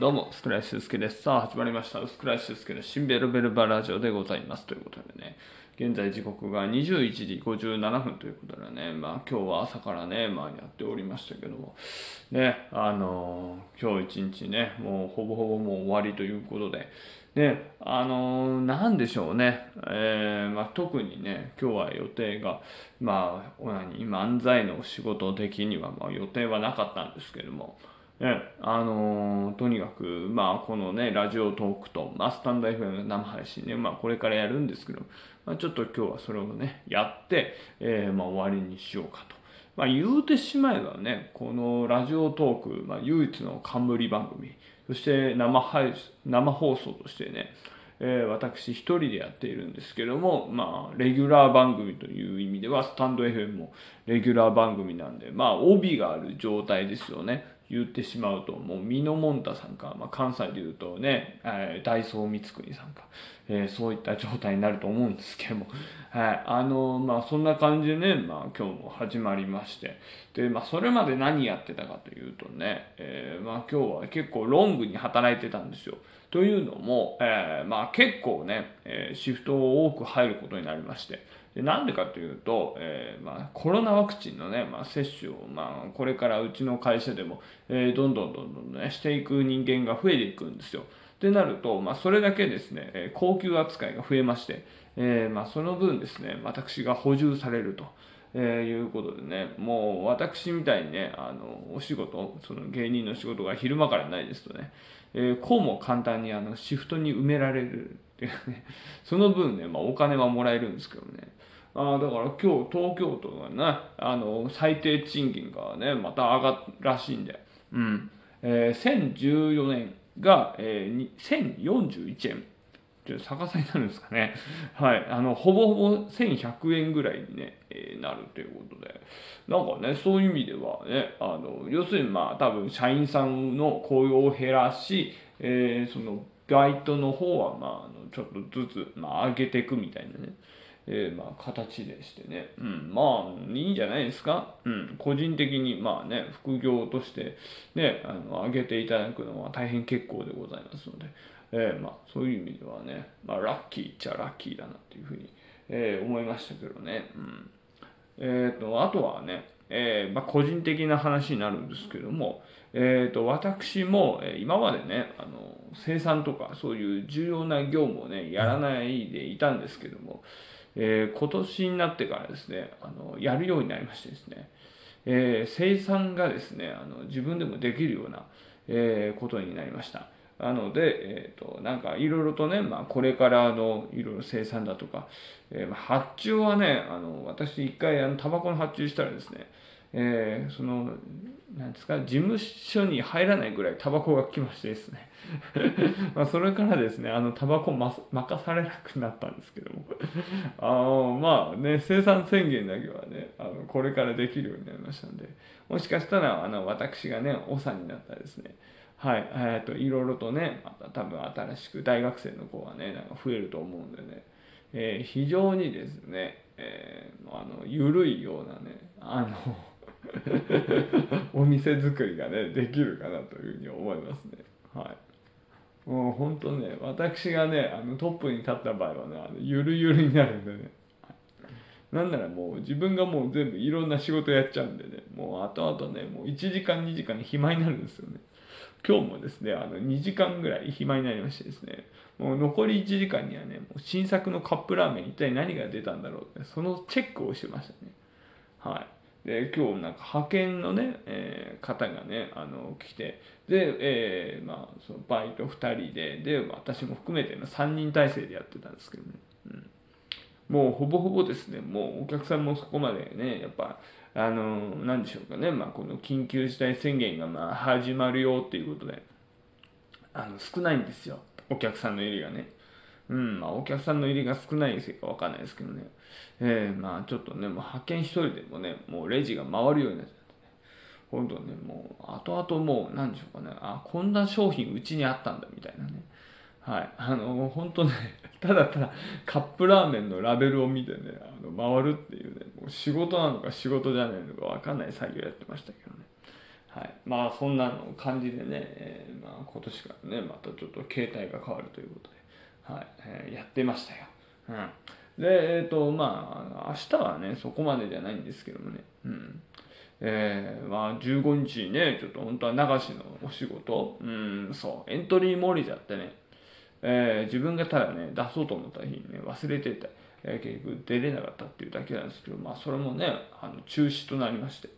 どうも、スクライシュスケです。さあ、始まりました。スクライシュスケの新ベルベルバラジオでございます。ということでね、現在時刻が21時57分ということでね、まあ今日は朝からね、まあやっておりましたけども、ね、あのー今日一日ね、もうほぼほぼもう終わりということで、ね、あのーなんでしょうね、えーまあ、特にね、今日は予定が、まあ、何漫才の仕事的には、まあ、予定はなかったんですけども、ね、あのーとにかく、まあ、このね、ラジオトークと、まあ、スタンド FM の生配信ね、まあ、これからやるんですけど、まあ、ちょっと今日はそれをね、やって、えーまあ、終わりにしようかと。まあ、言うてしまえばね、このラジオトーク、まあ、唯一の冠番組、そして生配信生放送としてね、えー私一人でやっているんですけども、まあ、レギュラー番組という意味では、スタンド FM もレギュラー番組なんで、まあ、帯がある状態ですよね。言ってしまうと、もう、ミノモンタさんか、まあ、関西で言うとね、えーダイソー光国さんか、えーそういった状態になると思うんですけども、はい、あのまあ、そんな感じでね、まあ、今日も始まりまして、で、まあ、それまで何やってたかというとね、えーまあ、今日は結構ロングに働いてたんですよ。というのも、えーまあ、結構ね、えーシフトを多く入ることになりまして、でなんでかというと、えーまあ、コロナワクチンのね、まあ、接種を、まあ、これからうちの会社でも、えーどんどんどんどん、ね、していく人間が増えていくんですよ。ってなると、まあ、それだけですね、えー高級扱いが増えまして、えーまあ、その分ですね、私が補充されると。えーいうことでね、もう私みたいにね、あのお仕事、その芸人の仕事が昼間からないですとね、えーこうも簡単にあのシフトに埋められるっていうね、その分ね、まあ、お金はもらえるんですけどね、あだから今日東京都がね、あの最低賃金がね、また上がるらしいんで、うん。えー1014年が、えー、1041円。ちょ逆さになるんですかね。はい。あの、ほぼほぼ1100円ぐらいにね、えーなるということで。なんかね、そういう意味ではね、あの、要するにまあ、多分、社員さんの雇用を減らし、えーその、バイトの方は、まあ、あのちょっとずつ、まあ、上げていくみたいなね。えーまあ、形でしてね、うん、まあいいんじゃないですか、うん、個人的にまあね副業としてねあの上げていただくのは大変結構でございますので、えーまあ、そういう意味ではね、まあ、ラッキーっちゃラッキーだなっていうふうに、えー思いましたけどね、うんえー、とあとはね、えーまあ、個人的な話になるんですけども、えー、と私も、今までねあの生産とかそういう重要な業務をねやらないでいたんですけども、えー今年になってからですねあのやるようになりましてですね、えー生産がですねあの自分でもできるような、えことになりました。なので、えー、となんかいろいろとね、まあ、これからのいろいろ生産だとか、えーま発注はねあの私一回あのタバコの発注したらですね、えーそのなんですか事務所に入らないぐらいタバコが来ましてですね。まあそれからですねあのタバコ任されなくなったんですけども。あのまあね生産宣言だけはねあのこれからできるようになりましたんで。もしかしたらあの私がね長になったらですねはい、えー、といろいろとねまた多分新しく大学生の子がねなんか増えると思うんでね、えー非常にですね、えーあの緩いようなねあの お店作りがねできるかなというふうに思いますね。はい。もう本当ね私がねあのトップに立った場合はねあのゆるゆるになるんでね。なんならもう自分がもう全部いろんな仕事やっちゃうんでねもう後々ねもう1時間2時間暇になるんですよね。今日もですねあの2時間ぐらい暇になりましてですねもう残り1時間にはねもう新作のカップラーメン一体何が出たんだろうってそのチェックをしてましたね。はい。で今日なんか派遣のね、えー方がねあの来てで、えーまあ、そのバイト2人でで私も含めての3人体制でやってたんですけどね、うん、もうほぼほぼですねもうお客さんもそこまでねやっぱあのなんでしょうかね、まあ、この緊急事態宣言がまあ始まるよっていうことで。あの少ないんですよ。お客さんの入りがね。うんまあ、お客さんの入りが少ないせいかわかんないですけどね、えーまあちょっとねもう派遣一人でもねもうレジが回るようになっちゃって。ね本当ねもう後々もう何でしょうかね。あこんな商品うちにあったんだみたいなね。はい。あの本当ね ただただカップラーメンのラベルを見てねあの回るっていうねもう仕事なのか仕事じゃないのかわかんない作業やってましたけどね。はい、まあそんなの感じでね、えー、まあ、今年からねまたちょっと携帯が変わるということで、はい。えー、やってましたよ。うん。で、えっ、ー、と、まあ、明日はね、そこまでじゃないんですけどもね、うん。えー、まあ、15日にね、ちょっと本当は流しのお仕事、うん、そう、エントリー漏れちゃってね、えー、自分がただね、出そうと思った日にね、忘れてて、えー、結局出れなかったっていうだけなんですけど、まあ、それもね、あの中止となりまして、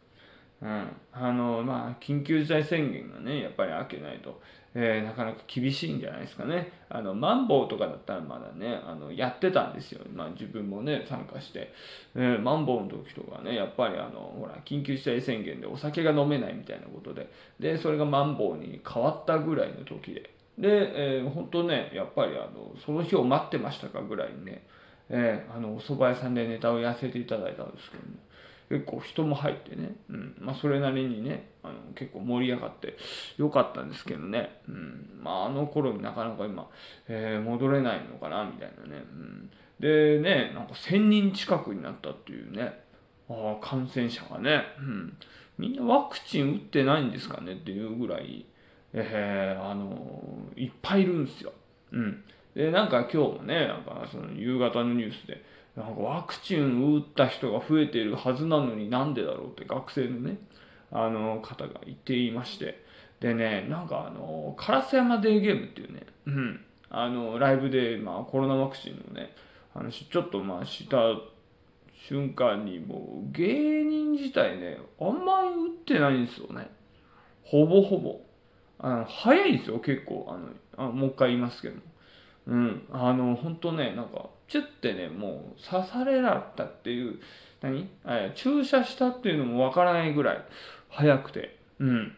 うん、あの、まあ、緊急事態宣言がね、やっぱり開けないと、えー、なかなか厳しいんじゃないですかね。あの、マンボウとかだったらまだね、あの、やってたんですよ。まあ自分もね、参加して。えー、マンボウの時とかね、やっぱりあの、ほら、緊急事態宣言でお酒が飲めないみたいなことで、で、それがマンボウに変わったぐらいの時で。で、えー、本当ね、やっぱりあの、その日を待ってましたかぐらいにね、えー、あの、お蕎麦屋さんでネタをやらせていただいたんですけどね。結構人も入ってね、うん。まあ、それなりにねあの結構盛り上がってよかったんですけどね、うん。まあ、あの頃になかなか今、えー、戻れないのかなみたいなね、うん、でねなんか1000人近くになったっていうね。あ感染者がね、うん、みんなワクチン打ってないんですかねっていうぐらい、えー、あのいっぱいいるんですよ。うん、でなんか今日もねなんかその夕方のニュースでなんかワクチン打った人が増えているはずなのになんでだろうって学生のね、あの方が言っていまして。でね、なんかあの、烏山デーゲームっていうね、うん、あの、ライブで、まあコロナワクチンのね、話ちょっとまあした瞬間にもう芸人自体ね、あんまり打ってないんですよね。ほぼほぼ。あの早いんですよ、結構。あのあもう一回言いますけども。うん、あの、本当ね、なんか、チュッてね、もう刺されられたっていう、何？え注射したっていうのもわからないぐらい早くて、うん。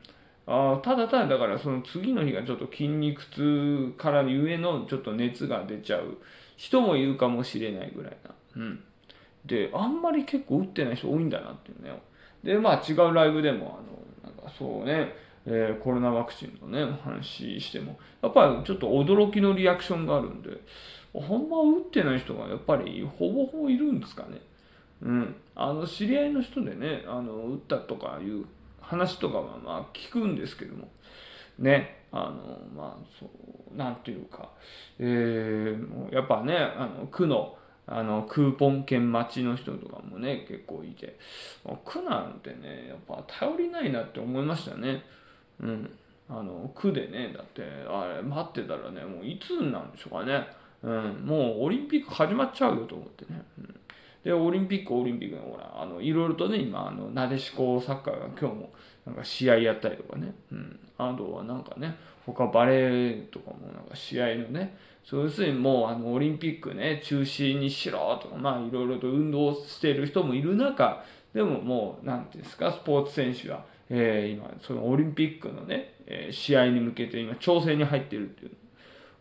あただただだからその次の日がちょっと筋肉痛からゆえのちょっと熱が出ちゃう人もいるかもしれないぐらいな。うん。で、あんまり結構打ってない人多いんだなっていうね。で、まあ違うライブでも、あの、なんかそうね、えー、コロナワクチンのね、お話しても、やっぱりちょっと驚きのリアクションがあるんで、あんま打ってない人がやっぱりほぼほぼいるんですかね。うん。あの、知り合いの人でね、あの、打ったとかいう話とかはまあ聞くんですけども、ね、あの、まあ、そう、なんていうか、えー、もうやっぱね、あの、区の、あの、クーポン券待ちの人とかもね、結構いて、区なんてね、やっぱ頼りないなって思いましたね。うん。あの、区でね、だって、あれ、待ってたらね、もういつなんでしょうかね。うん、もうオリンピック始まっちゃうよと思ってね。うん、で、オリンピック、オリンピックのほら、あの、いろいろとね、今、あの、なでしこサッカーが今日も、なんか試合やったりとかね。うん。あとはなんかね、他バレーとかもなんか試合のね、そう要するにもうあのオリンピックね、中止にしろとか、まあいろいろと運動してる人もいる中、でももう、なんていうんですか、スポーツ選手は、えー、今、そのオリンピックのね、えー、試合に向けて今、調整に入ってるっていう。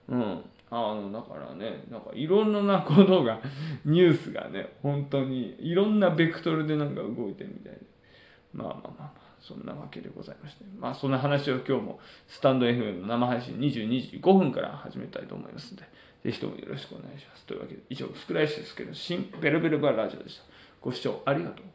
うん。あの、だからね、なんかいろんなことが、ニュースがね、本当にいろんなベクトルでなんか動いてるみたいで。まあまあまあまあ、そんなわけでございまして。まあそんな話を今日もスタンド FM の生配信22時5分から始めたいと思いますので、ぜひともよろしくお願いします。というわけで、以上、スクライシですけど、新ベルベルバーラジオでした。ご視聴ありがとう